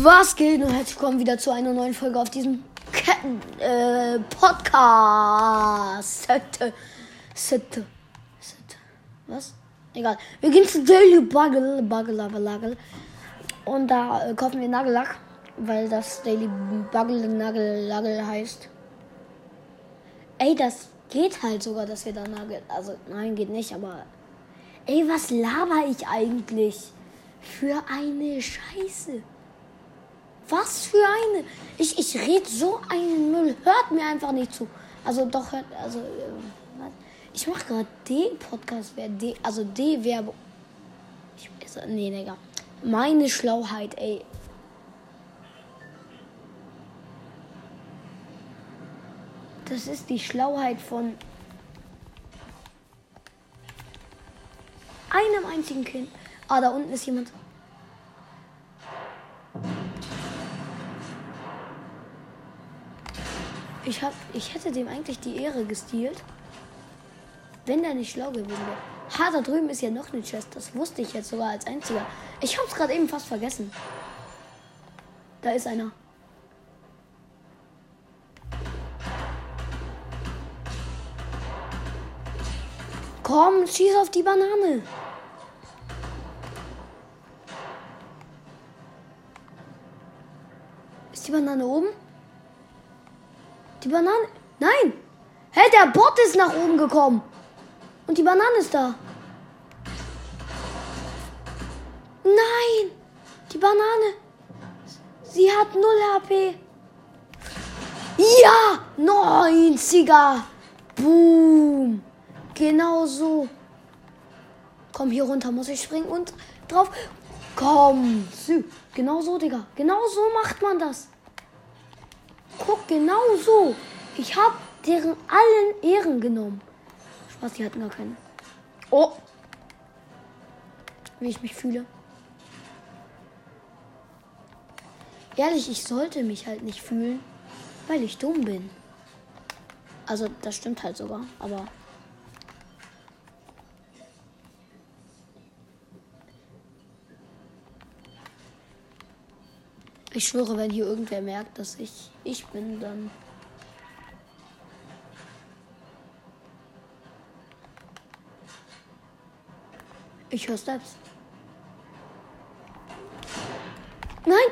Was geht und herzlich willkommen wieder zu einer neuen Folge auf diesem Ketten, äh, Podcast. Sette, Sette, Sette. Was? Egal. Wir gehen zu Daily Buggle, Buggle, Buggle. Und da äh, kaufen wir Nagellack, weil das Daily Buggle Nagellack heißt. Ey, das geht halt sogar, dass wir da Nagel. Also, nein, geht nicht, aber. Ey, was laber ich eigentlich? Für eine Scheiße. Was für eine? Ich, ich rede so einen Müll. Hört mir einfach nicht zu. Also doch hört, also äh, ich mache gerade D-Podcast, wer D, also D-Werbung. Ich, nee, Digga. Meine Schlauheit, ey. Das ist die Schlauheit von einem einzigen Kind. Ah, da unten ist jemand. Ich, hab, ich hätte dem eigentlich die Ehre gestealt, wenn der nicht schlau gewesen wäre. Ha, da drüben ist ja noch eine Chest. Das wusste ich jetzt sogar als einziger. Ich hab's gerade eben fast vergessen. Da ist einer. Komm, schieß auf die Banane. Ist die Banane oben? Die Banane. Nein! Hä, hey, der Bot ist nach oben gekommen. Und die Banane ist da. Nein! Die Banane. Sie hat 0 HP. Ja! 90er. Boom. Genau so. Komm, hier runter muss ich springen und drauf. Komm. Genau so, Digga. Genau so macht man das. Guck, genau so. Ich hab deren allen Ehren genommen. Spaß, die hatten gar keine. Oh. Wie ich mich fühle. Ehrlich, ich sollte mich halt nicht fühlen, weil ich dumm bin. Also, das stimmt halt sogar, aber. Ich schwöre, wenn hier irgendwer merkt, dass ich ich bin, dann. Ich höre Steps. Nein!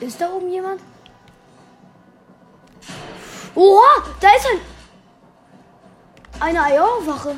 Ist da oben jemand? Oha! Da ist ein. Eine Eierwache.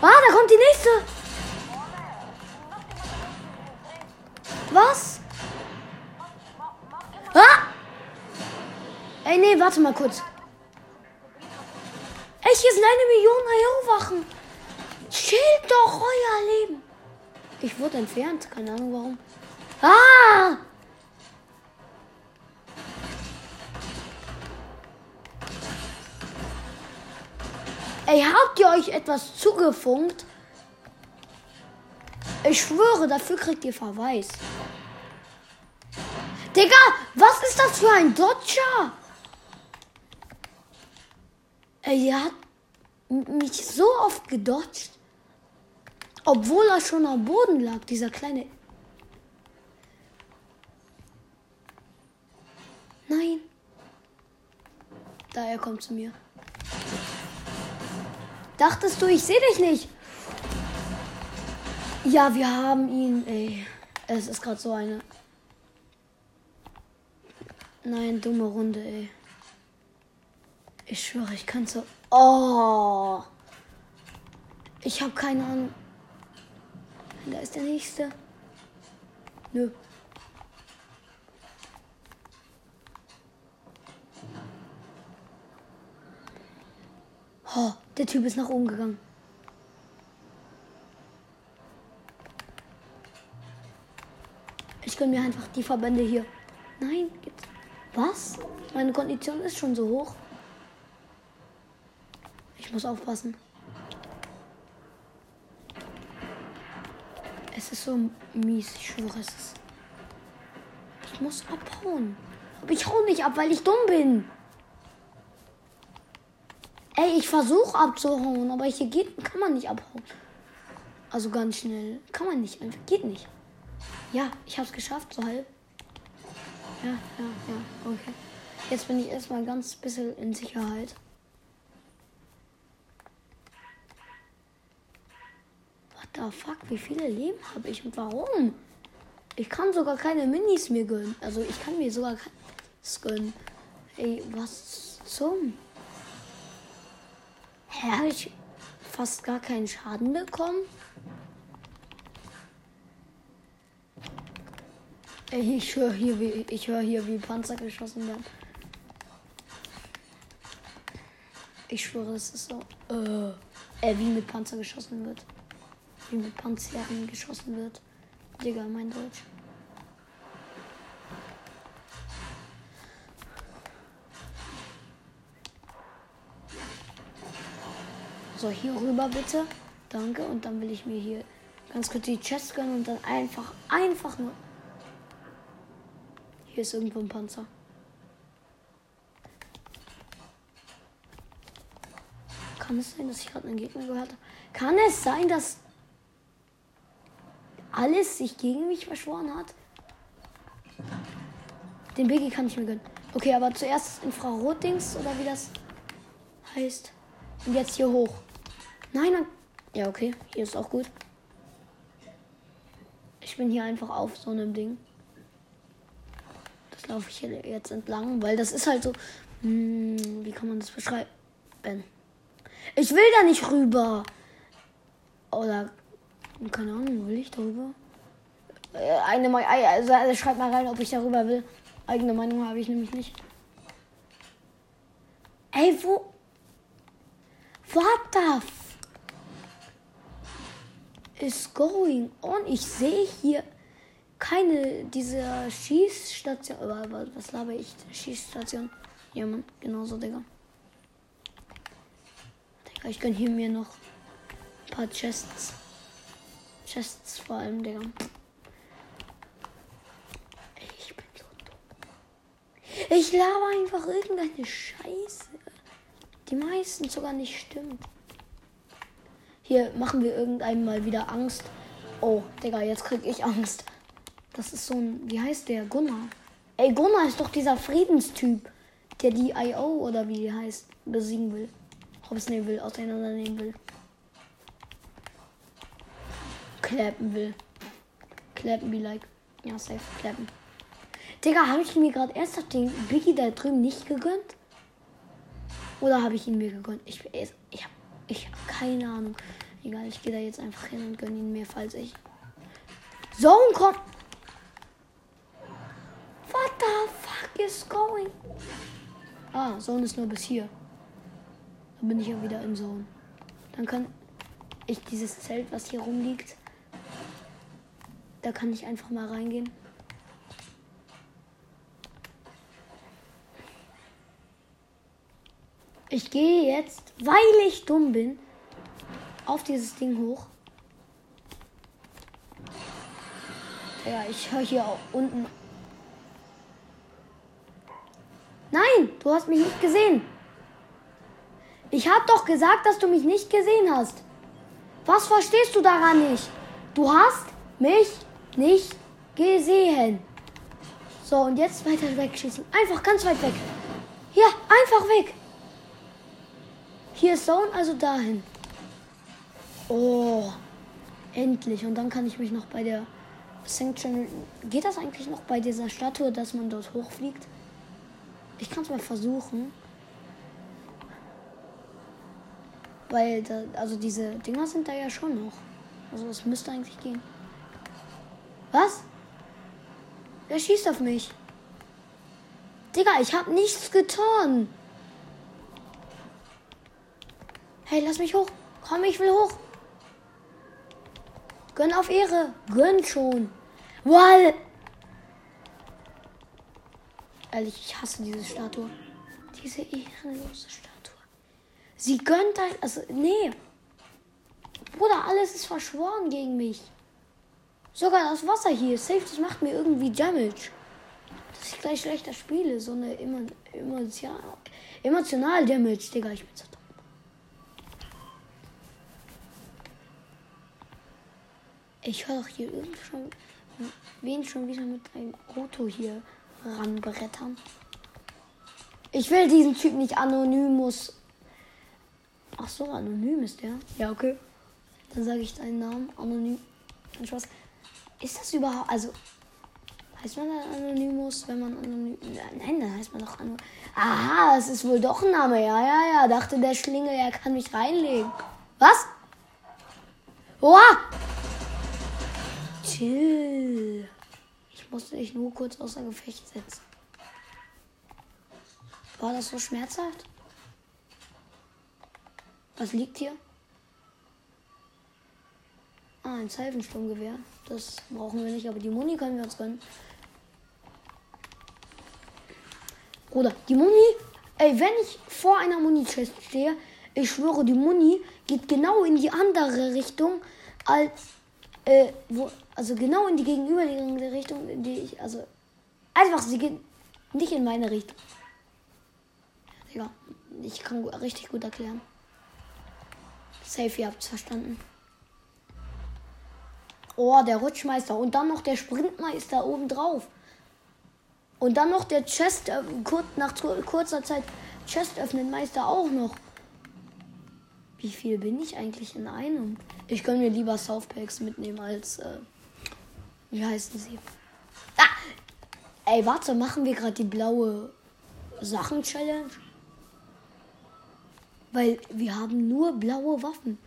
Ah, da kommt die nächste. Warte mal kurz. Ey, hier sind eine Million Eierwachen. Chillt doch euer Leben. Ich wurde entfernt, keine Ahnung warum. Ah! Ey, habt ihr euch etwas zugefunkt? Ich schwöre, dafür kriegt ihr Verweis. Digga, was ist das für ein Dodger? Er hat mich so oft gedodgt. Obwohl er schon am Boden lag, dieser kleine. Nein. Da er kommt zu mir. Dachtest du, ich sehe dich nicht? Ja, wir haben ihn, ey. Es ist gerade so eine Nein, dumme Runde, ey. Ich schwöre, ich kann so. Oh! Ich habe keine Ahnung. Da ist der nächste. Nö. Oh, der Typ ist nach oben gegangen. Ich gönne mir einfach die Verbände hier. Nein, gibt's. Was? Meine Kondition ist schon so hoch. Ich muss aufpassen. Es ist so mies, ich schwöre es ist. Ich muss abhauen. Aber ich hau nicht ab, weil ich dumm bin. Ey, ich versuche abzuhauen, aber hier geht, kann man nicht abhauen. Also ganz schnell. Kann man nicht einfach. Geht nicht. Ja, ich hab's geschafft, so halb. Ja, ja, ja, okay. Jetzt bin ich erstmal ganz bisschen in Sicherheit. The fuck? Wie viele Leben habe ich und warum? Ich kann sogar keine Minis mir gönnen. Also ich kann mir sogar keins gönnen. Ey, was zum? Hä, habe ich fast gar keinen Schaden bekommen? Ey, ich höre hier, wie ich höre hier, wie Panzer geschossen werden. Ich schwöre, es ist so. Äh, äh, wie mit Panzer geschossen wird. Wie mit Panzern geschossen wird. Digga, mein Deutsch. So, hier rüber bitte. Danke. Und dann will ich mir hier ganz kurz die Chest gönnen und dann einfach, einfach nur. Hier ist irgendwo ein Panzer. Kann es sein, dass ich gerade einen Gegner gehört habe? Kann es sein, dass alles sich gegen mich verschworen hat? Den Biggie kann ich mir gönnen. Okay, aber zuerst Infrarot-Dings oder wie das heißt. Und jetzt hier hoch. Nein, nein. Ja, okay. Hier ist auch gut. Ich bin hier einfach auf so einem Ding. Das laufe ich hier jetzt entlang, weil das ist halt so. Hm, wie kann man das beschreiben? Ich will da nicht rüber. Oder. Keine Ahnung, will ich darüber? Äh, eine Meinung. Also, also schreibt mal rein, ob ich darüber will. Eigene Meinung habe ich nämlich nicht. Ey, wo. What the is going on? Ich sehe hier keine dieser Schießstation. Was laber ich? Schießstation. Ja, Mann, genauso, Digga. Digga, ich gönn hier mir noch ein paar Chests. Chests vor allem, Digga. Ich bin so dumm. Ich laber einfach irgendeine Scheiße. Die meisten sogar nicht stimmt. Hier machen wir irgendeinem mal wieder Angst. Oh, Digga, jetzt krieg ich Angst. Das ist so ein. Wie heißt der? Gunnar. Ey, Gunnar ist doch dieser Friedenstyp, der die IO oder wie die heißt, besiegen will. Hobbsnehmen will, auseinandernehmen will. Klappen will. Klappen be like. Ja, safe. Klappen. Digga, habe ich mir gerade ernsthaft den Biggie da drüben nicht gegönnt? Oder habe ich ihn mir gegönnt? Ich, ich, habe ich habe keine Ahnung. Egal, ich gehe da jetzt einfach hin und gönne ihn mir, falls ich. Zone kommt. What the fuck is going? Ah, Zone ist nur bis hier. Dann bin ich ja wieder im Zone. Dann kann ich dieses Zelt, was hier rumliegt, da kann ich einfach mal reingehen. Ich gehe jetzt, weil ich dumm bin, auf dieses Ding hoch. Ja, ich höre hier unten. Nein, du hast mich nicht gesehen. Ich habe doch gesagt, dass du mich nicht gesehen hast. Was verstehst du daran nicht? Du hast mich nicht gesehen. So, und jetzt weiter wegschießen. Einfach ganz weit weg. Ja, einfach weg. Hier ist Zone, also dahin. Oh, endlich. Und dann kann ich mich noch bei der Sanction. Geht das eigentlich noch bei dieser Statue, dass man dort hochfliegt? Ich kann es mal versuchen. Weil, da, also diese Dinger sind da ja schon noch. Also es müsste eigentlich gehen. Was? Wer schießt auf mich? Digga, ich hab nichts getan. Hey, lass mich hoch. Komm, ich will hoch. Gönn auf Ehre. Gönn schon. Wall. Ehrlich, ich hasse diese Statue. Diese ehrenlose Statue. Sie gönnt ein. Also, nee. Bruder, alles ist verschworen gegen mich. Sogar das Wasser hier. Safe, das macht mir irgendwie Damage. Dass ich gleich schlechter spiele. So eine emotional, emotional Damage, Digga. Ich bin so Ich höre doch hier irgend schon, wen schon wieder mit einem Auto hier ranbrettern. Ich will diesen Typ nicht Anonymous. Ach so, anonym ist der. Ja, okay. Dann sage ich deinen Namen. Anonym. Spaß. Ist das überhaupt. Also. Heißt man dann Anonymous, wenn man anonym. Nein, dann heißt man doch Anonymous. Aha, es ist wohl doch ein Name. Ja, ja, ja. Dachte der Schlingel, er kann mich reinlegen. Was? Oha! Chill. Ich musste dich nur kurz außer Gefecht setzen. War das so schmerzhaft? Was liegt hier? Ah, ein Seifensturmgewehr. Das brauchen wir nicht, aber die Muni können wir uns gönnen. Bruder, die Muni. Ey, wenn ich vor einer Muni-Chest stehe, ich schwöre, die Muni geht genau in die andere Richtung als. Äh, wo, also genau in die gegenüberliegende Richtung, in die ich. Also. Einfach, sie geht nicht in meine Richtung. Ja, ich kann richtig gut erklären. Safe, ihr habt's verstanden. Oh, der Rutschmeister. Und dann noch der Sprintmeister obendrauf. Und dann noch der Chest, äh, kurz, nach kurzer Zeit Chest öffnen Meister auch noch. Wie viel bin ich eigentlich in einem? Ich könnte mir lieber Southpacks mitnehmen als, äh, wie heißen sie? Ah! Ey, warte, machen wir gerade die blaue Sachen-Challenge? Weil wir haben nur blaue Waffen.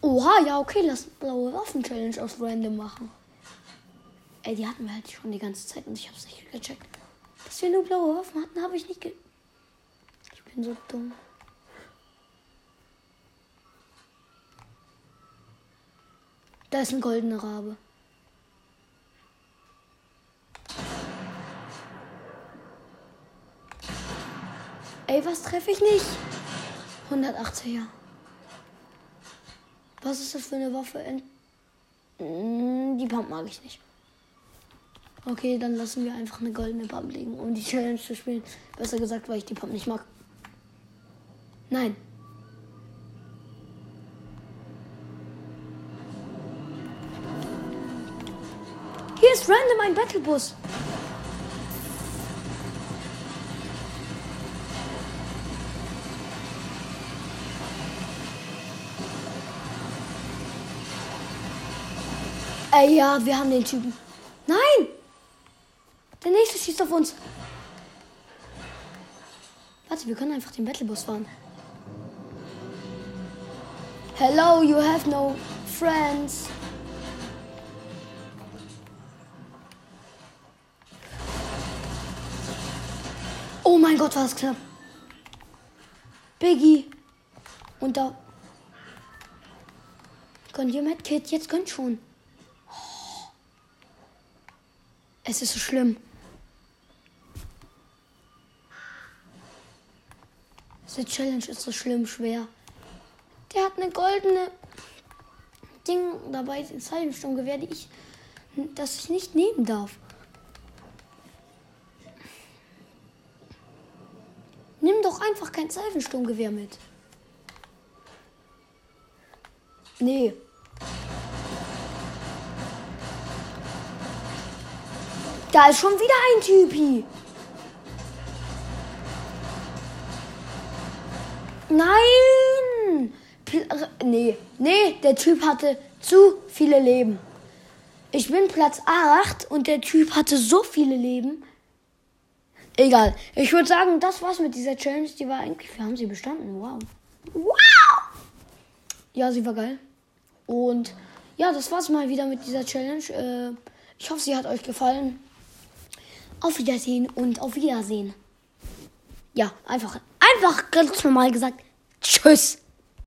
Oha, ja, okay, lass blaue Waffen-Challenge aus Random machen. Ey, die hatten wir halt schon die ganze Zeit und ich hab's nicht gecheckt. Dass wir nur blaue Waffen hatten, habe ich nicht ge... Ich bin so dumm. Da ist ein goldener Rabe. Ey, was treffe ich nicht? 180er. Was ist das für eine Waffe? Mm, die Pump mag ich nicht. Okay, dann lassen wir einfach eine goldene Pump liegen, um die Challenge zu spielen. Besser gesagt, weil ich die Pump nicht mag. Nein. Hier ist random ein Battlebus. Ey, ja, wir haben den Typen. Nein! Der nächste schießt auf uns. Warte, wir können einfach den Battlebus fahren. Hello, you have no friends. Oh mein Gott, war das knapp. Biggie. Und da. Gönnt ihr Medkit? Jetzt gönnt schon. Es ist so schlimm. Diese Challenge ist so schlimm schwer. Der hat eine goldene Ding dabei, ein Seilensturmgewehr, die ich, das ich nicht nehmen darf. Nimm doch einfach kein Seifensturmgewehr mit. Nee. Da ist schon wieder ein Typi. Nein! Pl nee, nee, der Typ hatte zu viele Leben. Ich bin Platz 8 und der Typ hatte so viele Leben. Egal. Ich würde sagen, das war's mit dieser Challenge. Die war eigentlich. Wir haben sie bestanden. Wow. Wow! Ja, sie war geil. Und ja, das war's mal wieder mit dieser Challenge. Äh, ich hoffe, sie hat euch gefallen. Auf Wiedersehen und auf Wiedersehen. Ja, einfach, einfach ganz normal gesagt. Tschüss.